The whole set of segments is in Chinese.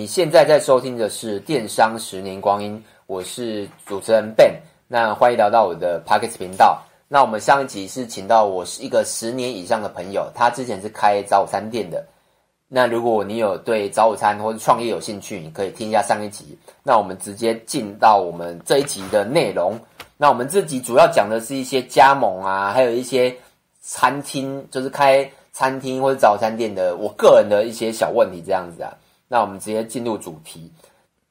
你现在在收听的是《电商十年光阴》，我是主持人 Ben，那欢迎来到我的 Podcast 频道。那我们上一集是请到我是一个十年以上的朋友，他之前是开早午餐店的。那如果你有对早午餐或者创业有兴趣，你可以听一下上一集。那我们直接进到我们这一集的内容。那我们这集主要讲的是一些加盟啊，还有一些餐厅，就是开餐厅或者早餐店的，我个人的一些小问题这样子啊。那我们直接进入主题，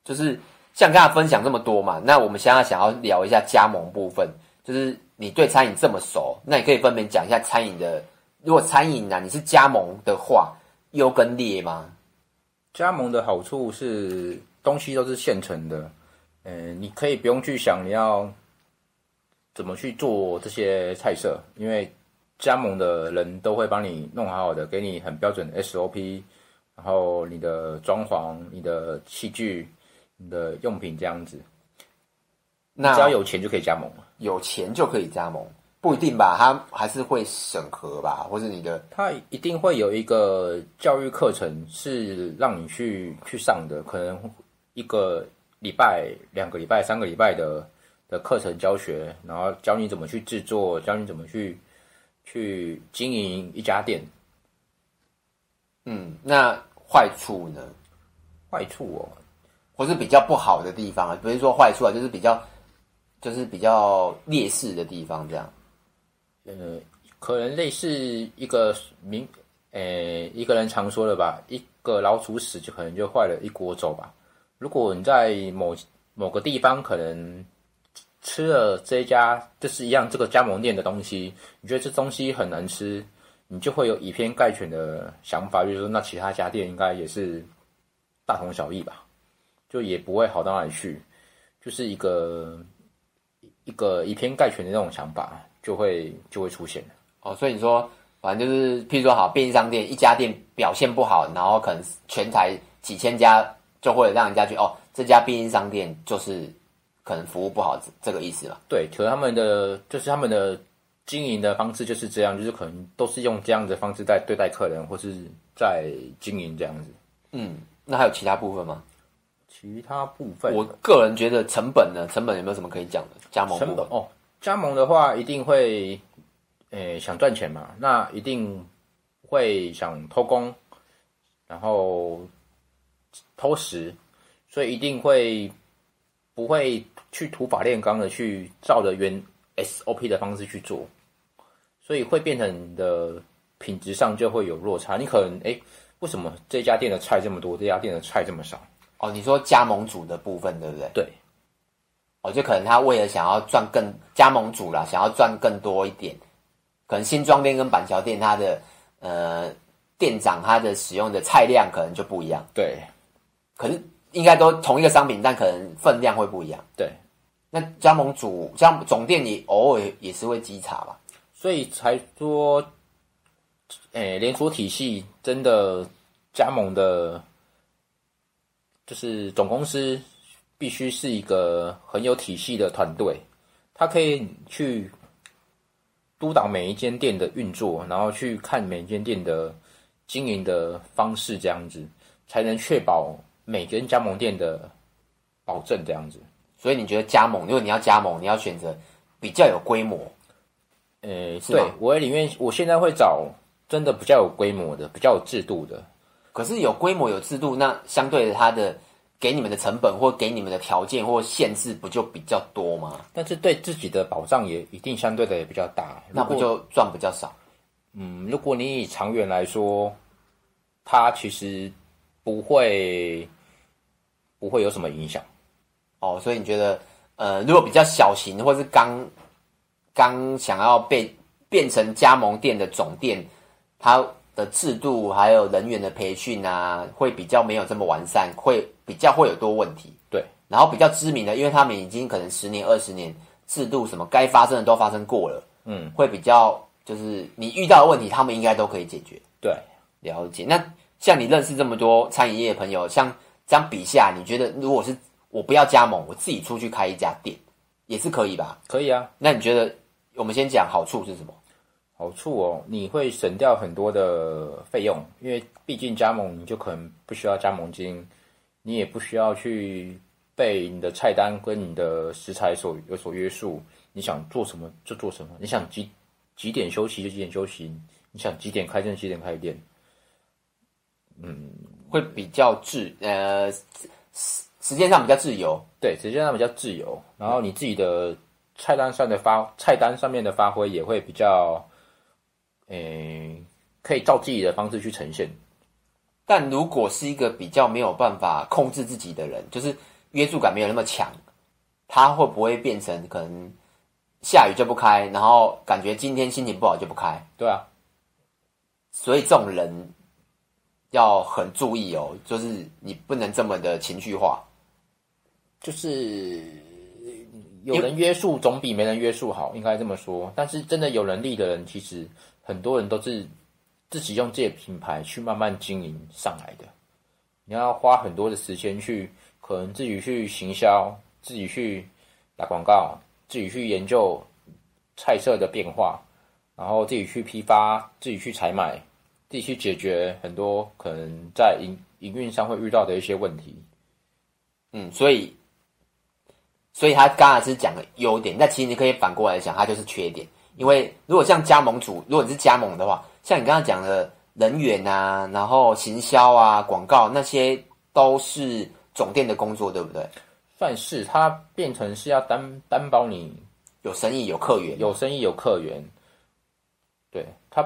就是像刚才分享这么多嘛，那我们现在想要聊一下加盟部分，就是你对餐饮这么熟，那你可以分别讲一下餐饮的。如果餐饮啊，你是加盟的话。优跟劣吗？加盟的好处是东西都是现成的，嗯，你可以不用去想你要怎么去做这些菜色，因为加盟的人都会帮你弄好好的，给你很标准的 SOP，然后你的装潢、你的器具、你的用品这样子，那只要有钱就可以加盟，有钱就可以加盟。不一定吧，他还是会审核吧，或是你的，他一定会有一个教育课程是让你去去上的，可能一个礼拜、两个礼拜、三个礼拜的的课程教学，然后教你怎么去制作，教你怎么去去经营一家店。嗯，那坏处呢？坏处哦，或是比较不好的地方啊，不是说坏处啊，就是比较就是比较劣势的地方，这样。呃，可能类似一个名，呃，一个人常说的吧，一个老鼠屎就可能就坏了一锅粥吧。如果你在某某个地方可能吃了这家就是一样这个加盟店的东西，你觉得这东西很难吃，你就会有以偏概全的想法，就是说那其他家店应该也是大同小异吧，就也不会好到哪里去，就是一个一个以偏概全的那种想法。就会就会出现哦，所以你说，反正就是，譬如说，好，便利商店一家店表现不好，然后可能全台几千家就会让人家觉得，哦，这家便利商店就是可能服务不好，这个意思吧？对，可能他们的就是他们的经营的方式就是这样，就是可能都是用这样的方式在对待客人，或是在经营这样子。嗯，那还有其他部分吗？其他部分，我个人觉得成本呢，成本有没有什么可以讲的？加盟成本哦。加盟的话，一定会，诶、欸，想赚钱嘛，那一定会想偷工，然后偷食，所以一定会不会去土法炼钢的去照着原 SOP 的方式去做，所以会变成你的品质上就会有落差。你可能，诶、欸，为什么这家店的菜这么多，这家店的菜这么少？哦，你说加盟主的部分，对不对？对。哦，就可能他为了想要赚更加盟主啦，想要赚更多一点，可能新庄店跟板桥店，它的呃店长他的使用的菜量可能就不一样。对，可是应该都同一个商品，但可能分量会不一样。对，那加盟主加盟总店也偶尔也是会稽查吧？所以才说，诶、连锁体系真的加盟的，就是总公司。必须是一个很有体系的团队，他可以去督导每一间店的运作，然后去看每一间店的经营的方式，这样子才能确保每间加盟店的保证。这样子，所以你觉得加盟，如果你要加盟，你要选择比较有规模？呃、是，对，我里面我现在会找真的比较有规模的，比较有制度的。可是有规模有制度，那相对的它的。给你们的成本或给你们的条件或限制不就比较多吗？但是对自己的保障也一定相对的也比较大，那不就赚比较少？嗯，如果你以长远来说，它其实不会不会有什么影响。哦，所以你觉得，呃，如果比较小型或是刚刚想要被变成加盟店的总店，它的制度还有人员的培训啊，会比较没有这么完善，会。比较会有多问题，对，然后比较知名的，因为他们已经可能十年、二十年制度什么该发生的都发生过了，嗯，会比较就是你遇到的问题，他们应该都可以解决。对，了解。那像你认识这么多餐饮业的朋友，像这样比下，你觉得如果是我不要加盟，我自己出去开一家店，也是可以吧？可以啊。那你觉得我们先讲好处是什么？好处哦，你会省掉很多的费用，因为毕竟加盟你就可能不需要加盟金。你也不需要去被你的菜单跟你的食材所有所约束。你想做什么就做什么，你想几几点休息就几点休息，你想几点开店几点开店。嗯，会比较自呃时时间上比较自由，对，时间上比较自由。然后你自己的菜单上的发菜单上面的发挥也会比较，诶、欸，可以照自己的方式去呈现。但如果是一个比较没有办法控制自己的人，就是约束感没有那么强，他会不会变成可能下雨就不开，然后感觉今天心情不好就不开？对啊，所以这种人要很注意哦，就是你不能这么的情绪化，就是有人约束总比没人约束好，应该这么说。但是真的有能力的人，其实很多人都是。自己用自己的品牌去慢慢经营上来的，你要花很多的时间去，可能自己去行销，自己去打广告，自己去研究菜色的变化，然后自己去批发，自己去采买，自己去解决很多可能在营营运上会遇到的一些问题。嗯，所以，所以他刚才是讲的优点，那其实你可以反过来讲，它就是缺点。因为如果像加盟主，如果你是加盟的话，像你刚刚讲的人员啊，然后行销啊、广告那些都是总店的工作，对不对？算是，它变成是要担担保你有生意、有客源，有生意、有客源。对他，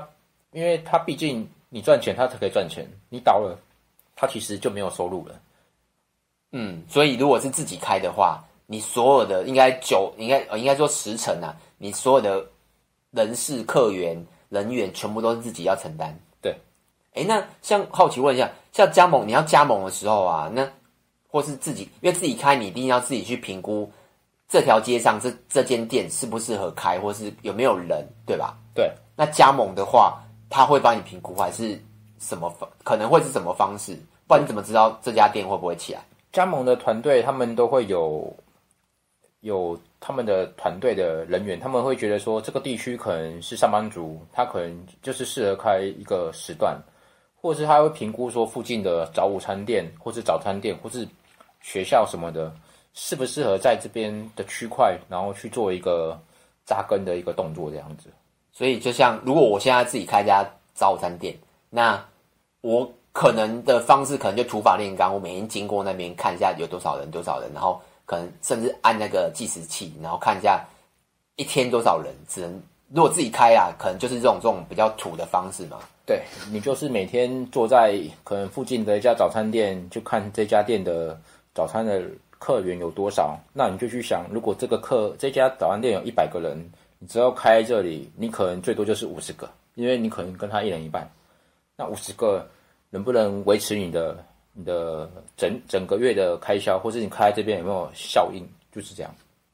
因为他毕竟你赚钱，他才可以赚钱。你倒了，他其实就没有收入了。嗯，所以如果是自己开的话，你所有的应该九，应该呃，应该说十成啊，你所有的。人事、客源、人员全部都是自己要承担。对，哎，那像好奇问一下，像加盟，你要加盟的时候啊，那或是自己，因为自己开，你一定要自己去评估这条街上这这间店适不适合开，或是有没有人，对吧？对。那加盟的话，他会帮你评估，还是什么方？可能会是什么方式？不然你怎么知道这家店会不会起来？加盟的团队他们都会有有。他们的团队的人员，他们会觉得说，这个地区可能是上班族，他可能就是适合开一个时段，或者是他会评估说，附近的早午餐店，或是早餐店，或是学校什么的，适不适合在这边的区块，然后去做一个扎根的一个动作，这样子。所以，就像如果我现在自己开一家早午餐店，那我可能的方式可能就土法炼钢，我每天经过那边看一下有多少人，多少人，然后。可能甚至按那个计时器，然后看一下一天多少人。只能如果自己开啊，可能就是这种这种比较土的方式嘛。对，你就是每天坐在可能附近的一家早餐店，就看这家店的早餐的客源有多少。那你就去想，如果这个客这家早餐店有一百个人，你只要开这里，你可能最多就是五十个，因为你可能跟他一人一半。那五十个能不能维持你的？你的整整个月的开销，或是你开这边有没有效应，就是这样。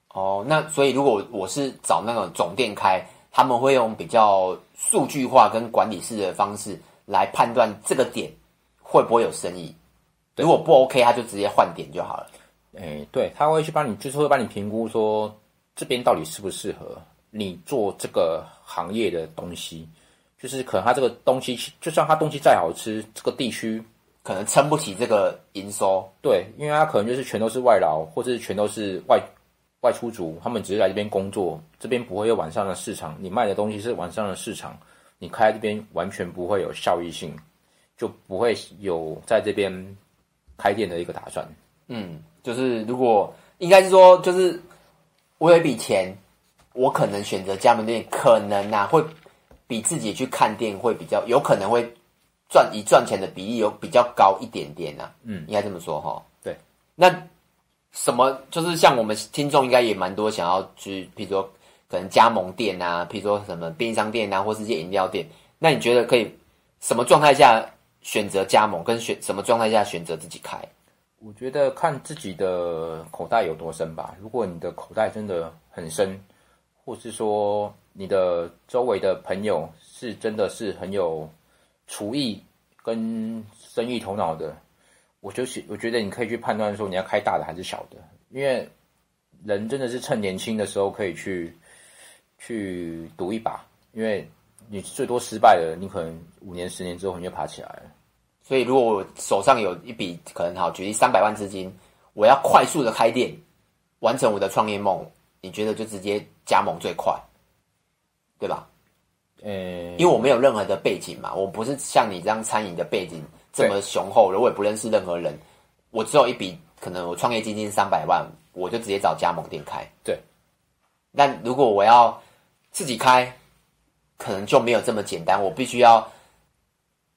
哦，那所以如果我是找那种总店开，他们会用比较数据化跟管理式的方式来判断这个点会不会有生意。如果不 OK，他就直接换点就好了。诶，对，他会去帮你，就是会帮你评估说这边到底适不适合你做这个行业的东西。就是可能他这个东西，就算他东西再好吃，这个地区。可能撑不起这个营收，对，因为他可能就是全都是外劳，或者是全都是外外出族，他们只是来这边工作，这边不会有晚上的市场，你卖的东西是晚上的市场，你开这边完全不会有效益性，就不会有在这边开店的一个打算。嗯，就是如果应该是说，就是我有一笔钱，我可能选择加盟店，可能啊会比自己去看店会比较有可能会。赚以赚钱的比例有比较高一点点呐、啊，嗯，应该这么说哈。对，那什么就是像我们听众应该也蛮多想要去，比如说可能加盟店啊，比如说什么便利商店啊，或是一些饮料店，那你觉得可以什么状态下选择加盟，跟选什么状态下选择自己开？我觉得看自己的口袋有多深吧。如果你的口袋真的很深，或是说你的周围的朋友是真的是很有。厨艺跟生意头脑的，我就是我觉得你可以去判断说你要开大的还是小的，因为人真的是趁年轻的时候可以去去赌一把，因为你最多失败了，你可能五年十年之后你就爬起来了。所以如果我手上有一笔可能好，举例三百万资金，我要快速的开店，完成我的创业梦，你觉得就直接加盟最快，对吧？呃，因为我没有任何的背景嘛，我不是像你这样餐饮的背景这么雄厚的，我也不认识任何人，我只有一笔可能我创业基金三百万，我就直接找加盟店开。对，但如果我要自己开，可能就没有这么简单，我必须要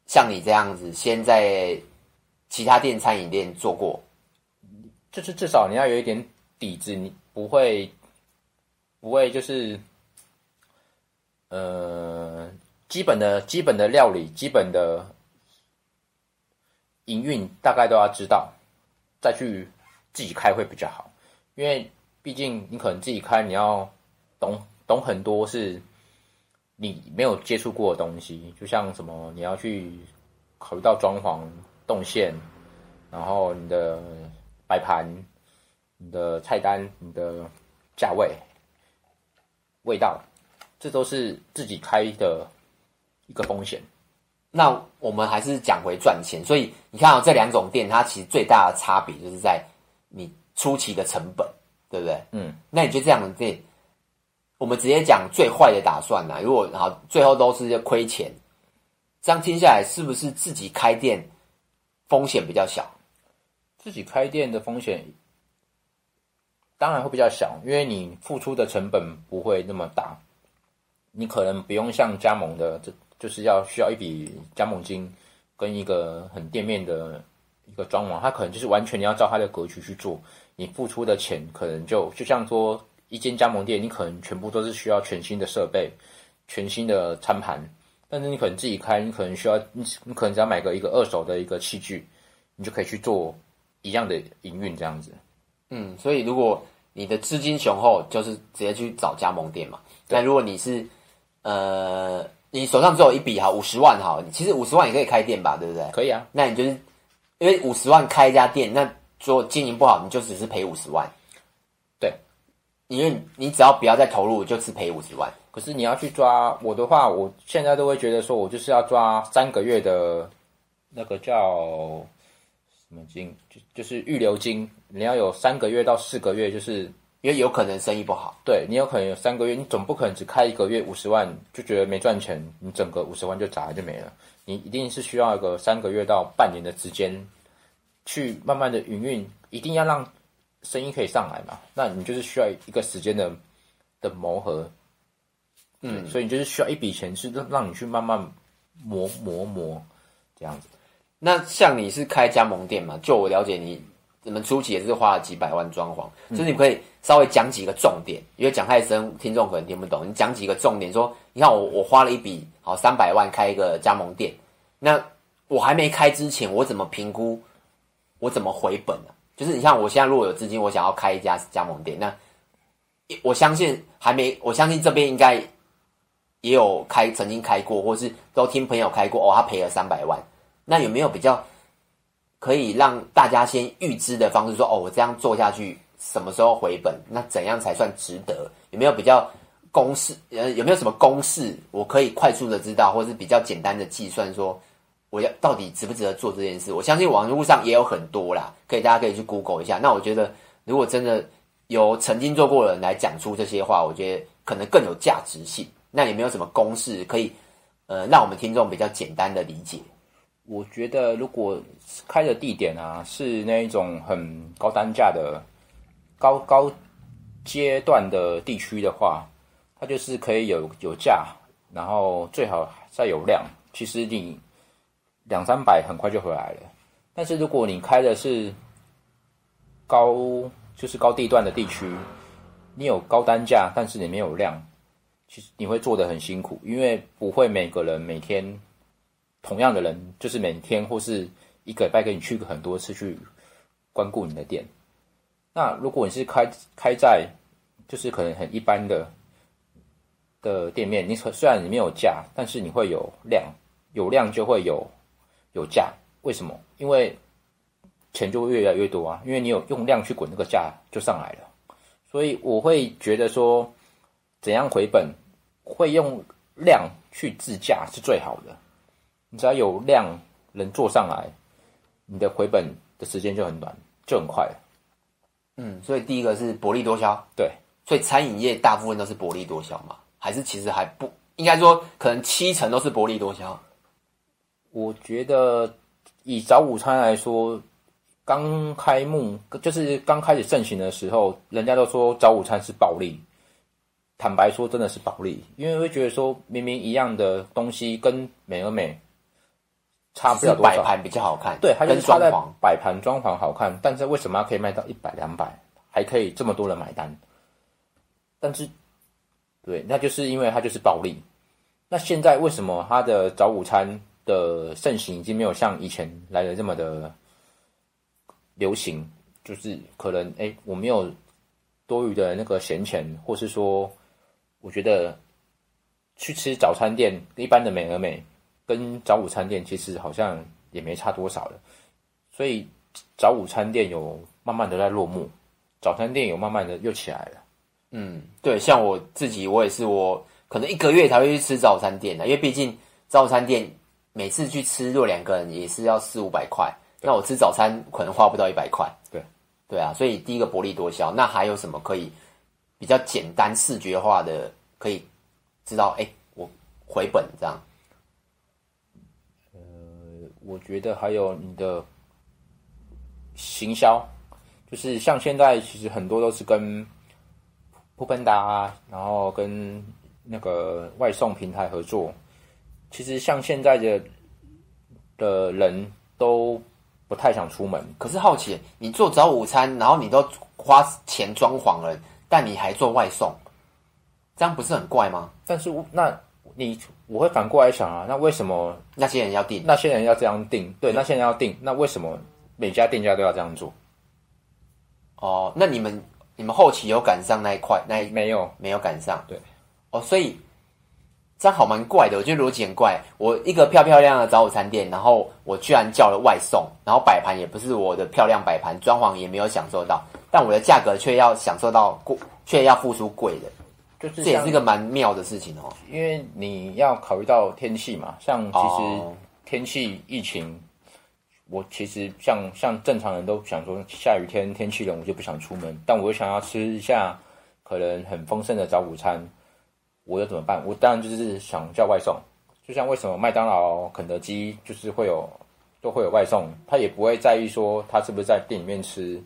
像你这样子，先在其他店餐饮店做过，就是至少你要有一点底子，你不会不会就是。呃，基本的基本的料理，基本的营运大概都要知道，再去自己开会比较好。因为毕竟你可能自己开，你要懂懂很多是你没有接触过的东西，就像什么你要去考虑到装潢、动线，然后你的摆盘、你的菜单、你的价位、味道。这都是自己开的一个风险。那我们还是讲回赚钱。所以你看到这两种店，它其实最大的差别就是在你初期的成本，对不对？嗯。那你觉得这样的店，我们直接讲最坏的打算呢？如果好，最后都是要亏钱，这样听下来，是不是自己开店风险比较小？自己开店的风险当然会比较小，因为你付出的成本不会那么大。你可能不用像加盟的，这就是要需要一笔加盟金，跟一个很店面的一个装潢，它可能就是完全你要照它的格局去做，你付出的钱可能就就像说一间加盟店，你可能全部都是需要全新的设备、全新的餐盘，但是你可能自己开，你可能需要你你可能只要买个一个二手的一个器具，你就可以去做一样的营运这样子。嗯，所以如果你的资金雄厚，就是直接去找加盟店嘛。但如果你是呃，你手上只有一笔哈，五十万哈，其实五十万也可以开店吧，对不对？可以啊。那你就是因为五十万开一家店，那说经营不好，你就只是赔五十万。对，因为你只要不要再投入，就是赔五十万。可是你要去抓我的话，我现在都会觉得说，我就是要抓三个月的那个叫什么金，就就是预留金，你要有三个月到四个月，就是。因为有可能生意不好，对，你有可能有三个月，你总不可能只开一个月五十万就觉得没赚钱，你整个五十万就砸了就没了。你一定是需要一个三个月到半年的时间，去慢慢的营运，一定要让生意可以上来嘛。那你就是需要一个时间的的磨合，嗯，所以你就是需要一笔钱，是让让你去慢慢磨磨磨这样子。那像你是开加盟店嘛？就我了解你。你们初期也是花了几百万装潢，就是你可以稍微讲几个重点，因为讲太深，听众可能听不懂。你讲几个重点，说你看我我花了一笔好三百万开一个加盟店，那我还没开之前，我怎么评估？我怎么回本呢？就是你像我现在如果有资金，我想要开一家加盟店，那我相信还没，我相信这边应该也有开曾经开过，或是都听朋友开过哦，他赔了三百万，那有没有比较？可以让大家先预知的方式说，哦，我这样做下去什么时候回本？那怎样才算值得？有没有比较公式？呃，有没有什么公式我可以快速的知道，或是比较简单的计算说，我要到底值不值得做这件事？我相信网络上也有很多啦，可以大家可以去 Google 一下。那我觉得，如果真的有曾经做过的人来讲出这些话，我觉得可能更有价值性。那有没有什么公式可以呃让我们听众比较简单的理解？我觉得，如果开的地点啊是那一种很高单价的高高阶段的地区的话，它就是可以有有价，然后最好再有量。其实你两三百很快就回来了。但是如果你开的是高就是高地段的地区，你有高单价，但是你没有量，其实你会做得很辛苦，因为不会每个人每天。同样的人，就是每天或是一个礼拜给你去很多次去光顾你的店。那如果你是开开在就是可能很一般的的店面，你虽然你没有价，但是你会有量，有量就会有有价。为什么？因为钱就会越来越多啊，因为你有用量去滚，那个价就上来了。所以我会觉得说，怎样回本，会用量去自价是最好的。你只要有量，能做上来，你的回本的时间就很短，就很快。嗯，所以第一个是薄利多销，对，所以餐饮业大部分都是薄利多销嘛？还是其实还不应该说，可能七成都是薄利多销？我觉得以早午餐来说，刚开幕就是刚开始盛行的时候，人家都说早午餐是暴利。坦白说，真的是暴利，因为会觉得说明明一样的东西跟美而美差不了多少，摆盘比较好看，对，它就是装潢摆盘装潢好看，但是为什么它可以卖到一百两百，还可以这么多人买单？但是，对，那就是因为它就是暴利。那现在为什么它的早午餐的盛行已经没有像以前来的这么的流行？就是可能哎，我没有多余的那个闲钱，或是说。我觉得去吃早餐店，一般的美而美跟早午餐店其实好像也没差多少了，所以早午餐店有慢慢的在落幕，早餐店有慢慢的又起来了。嗯，对，像我自己，我也是，我可能一个月才会去吃早餐店的，因为毕竟早餐店每次去吃，若两个人也是要四五百块，那我吃早餐可能花不到一百块。对，对啊，所以第一个薄利多销，那还有什么可以？比较简单视觉化的，可以知道，哎，我回本这样。呃，我觉得还有你的行销，就是像现在其实很多都是跟 foodpanda 啊，然后跟那个外送平台合作。其实像现在的的人都不太想出门。可是好奇，你做早午餐，然后你都花钱装潢了。但你还做外送，这样不是很怪吗？但是那你我会反过来想啊，那为什么那些人要定？那些人要这样定？对，那些人要定，那为什么每家店家都要这样做？哦，那你们你们后期有赶上那一块？那没有，没有赶上。对，哦，所以这样好蛮怪的，我觉得逻辑很怪。我一个漂漂亮亮的早午餐店，然后我居然叫了外送，然后摆盘也不是我的漂亮摆盘，装潢也没有享受到。但我的价格却要享受到贵，却要付出贵的，就是这也是一个蛮妙的事情哦。因为你要考虑到天气嘛，像其实天气疫情，哦、我其实像像正常人都想说下雨天天气冷我就不想出门，但我又想要吃一下可能很丰盛的早午餐，我又怎么办？我当然就是想叫外送，就像为什么麦当劳、肯德基就是会有都会有外送，他也不会在意说他是不是在店里面吃。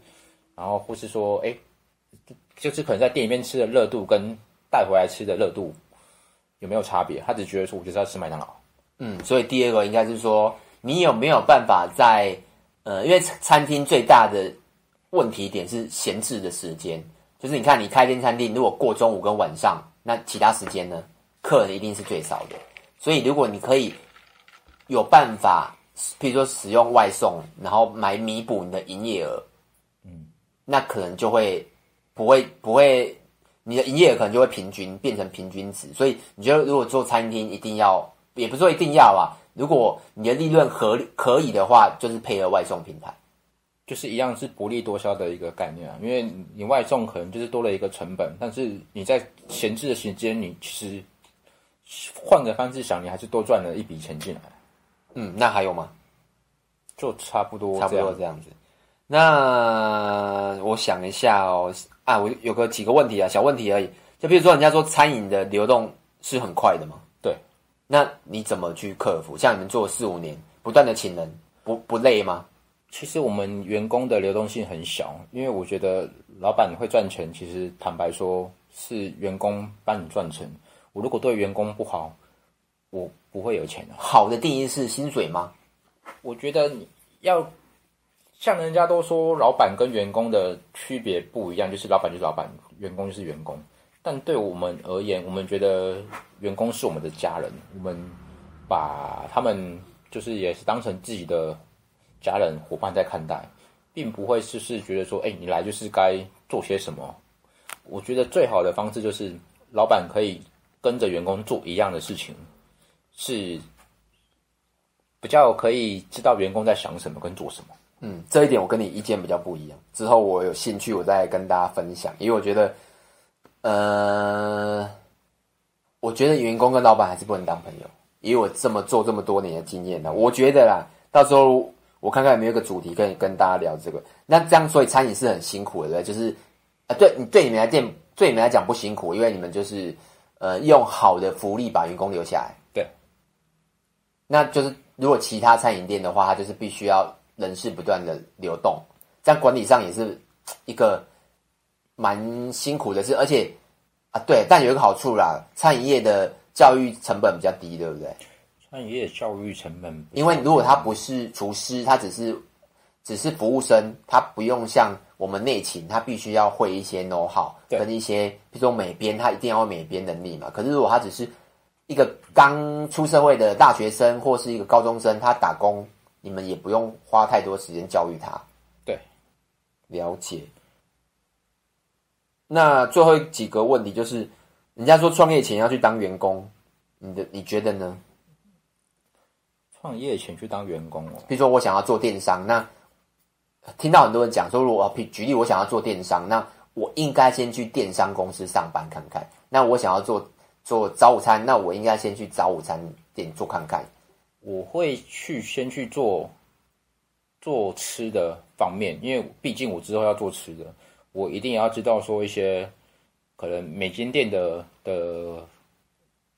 然后或是说，哎，就是可能在店里面吃的热度跟带回来吃的热度有没有差别？他只觉得说，我就是要吃麦当劳。嗯，所以第二个应该是说，你有没有办法在呃，因为餐厅最大的问题点是闲置的时间，就是你看你开间餐厅，如果过中午跟晚上，那其他时间呢，客人一定是最少的。所以如果你可以有办法，譬如说使用外送，然后来弥补你的营业额。嗯那可能就会不会不会，你的营业额可能就会平均变成平均值。所以你觉得如果做餐厅一定要，也不是说一定要啊。如果你的利润合可以的话，就是配合外送平台，就是一样是薄利多销的一个概念啊。因为你外送可能就是多了一个成本，但是你在闲置的时间，你其实换个方式想，你还是多赚了一笔钱进来。嗯，那还有吗？就差不多，差不多这样子。那我想一下哦，啊，我有个几个问题啊，小问题而已。就比如说，人家说餐饮的流动是很快的嘛？对。那你怎么去克服？像你们做了四五年，不断的请人，不不累吗？其实我们员工的流动性很小，因为我觉得老板会赚钱，其实坦白说是员工帮你赚钱。我如果对员工不好，我不会有钱的。好的定义是薪水吗？我觉得你要。像人家都说，老板跟员工的区别不一样，就是老板就是老板，员工就是员工。但对我们而言，我们觉得员工是我们的家人，我们把他们就是也是当成自己的家人伙伴在看待，并不会就是觉得说，哎，你来就是该做些什么。我觉得最好的方式就是，老板可以跟着员工做一样的事情，是比较可以知道员工在想什么跟做什么。嗯，这一点我跟你意见比较不一样。之后我有兴趣，我再跟大家分享。因为我觉得，呃，我觉得员工跟老板还是不能当朋友。因为我这么做这么多年的经验呢，我觉得啦，到时候我看看有没有个主题可以跟大家聊这个。那这样，所以餐饮是很辛苦的，就是啊，对你对你们来店，对你们来讲不辛苦，因为你们就是呃用好的福利把员工留下来。对，那就是如果其他餐饮店的话，它就是必须要人事不断的流动，这样管理上也是一个蛮辛苦的事，而且啊，对，但有一个好处啦，餐饮业的教育成本比较低，对不对？餐饮业教育成本，因为如果他不是厨师，他只是。只是服务生，他不用像我们内勤，他必须要会一些 know how，跟一些，比如说美编，他一定要会美编能力嘛。可是如果他只是一个刚出社会的大学生，或是一个高中生，他打工，你们也不用花太多时间教育他。对，了解。那最后几个问题就是，人家说创业前要去当员工，你的你觉得呢？创业前去当员工哦，比如说我想要做电商，那。听到很多人讲说，如果举例，我想要做电商，那我应该先去电商公司上班看看。那我想要做做早午餐，那我应该先去早午餐店做看看。我会去先去做做吃的方面，因为毕竟我之后要做吃的，我一定要知道说一些可能每间店的的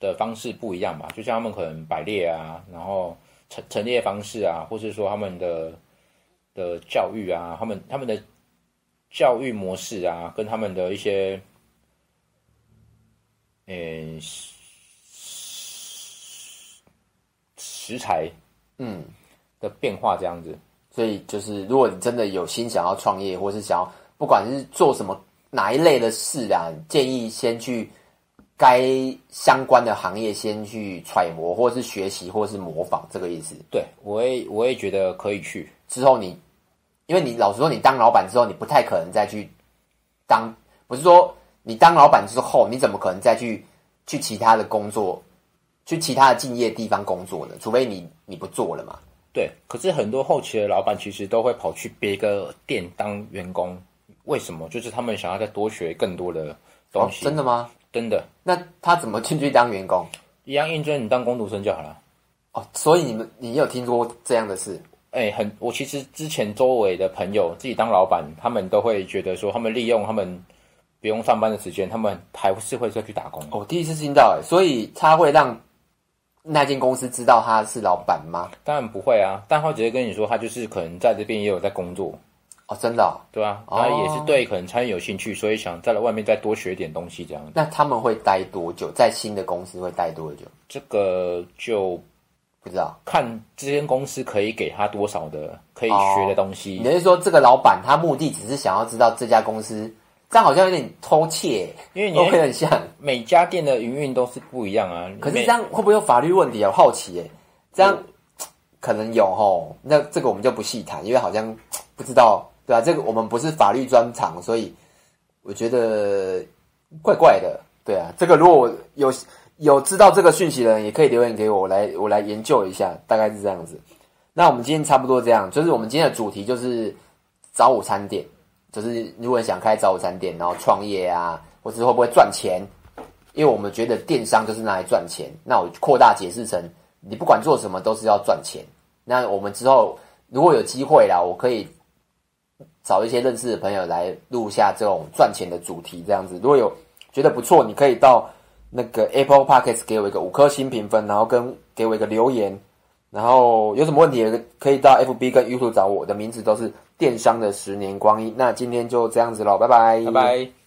的方式不一样吧，就像他们可能摆列啊，然后陈陈列方式啊，或是说他们的。的教育啊，他们他们的教育模式啊，跟他们的一些，嗯、食材，嗯，的变化这样子。嗯、所以就是，如果你真的有心想要创业，或是想要不管是做什么哪一类的事啊，建议先去该相关的行业先去揣摩，或是学习，或是模仿，这个意思。对，我也我也觉得可以去之后你。因为你老实说，你当老板之后，你不太可能再去当，不是说你当老板之后，你怎么可能再去去其他的工作，去其他的敬业地方工作呢？除非你你不做了嘛。对，可是很多后期的老板其实都会跑去别个店当员工，为什么？就是他们想要再多学更多的东西。哦，真的吗？真的。那他怎么进去当员工？一样应征，你当工读生就好了。哦，所以你们你有听说过这样的事？哎、欸，很，我其实之前周围的朋友自己当老板，他们都会觉得说，他们利用他们不用上班的时间，他们还是会再去打工。哦，第一次听到，哎，所以他会让那间公司知道他是老板吗？当然不会啊，但他直接跟你说，他就是可能在这边也有在工作。哦，真的、哦？对啊，他也是对可能餐饮有兴趣，所以想在外面再多学点东西这样。那他们会待多久？在新的公司会待多久？这个就。不知道看这间公司可以给他多少的可以学的东西。也、哦、就是说，这个老板他目的只是想要知道这家公司，这样好像有点偷窃，因为你会很像每家店的营运都是不一样啊。可是这样会不会有法律问题啊？我好奇耶，这样可能有哦。那这个我们就不细谈，因为好像不知道，对吧、啊？这个我们不是法律专长，所以我觉得怪怪的。对啊，这个如果有。有知道这个讯息的人，也可以留言给我，我来我来研究一下，大概是这样子。那我们今天差不多这样，就是我们今天的主题就是早午餐店，就是如果想开早餐店，然后创业啊，或是会不会赚钱？因为我们觉得电商就是拿来赚钱。那我扩大解释成，你不管做什么都是要赚钱。那我们之后如果有机会啦，我可以找一些认识的朋友来录下这种赚钱的主题，这样子。如果有觉得不错，你可以到。那个 Apple Podcast 给我一个五颗星评分，然后跟给我一个留言，然后有什么问题也可以到 FB 跟 YouTube 找，我的名字都是电商的十年光阴。那今天就这样子喽，拜拜，拜拜。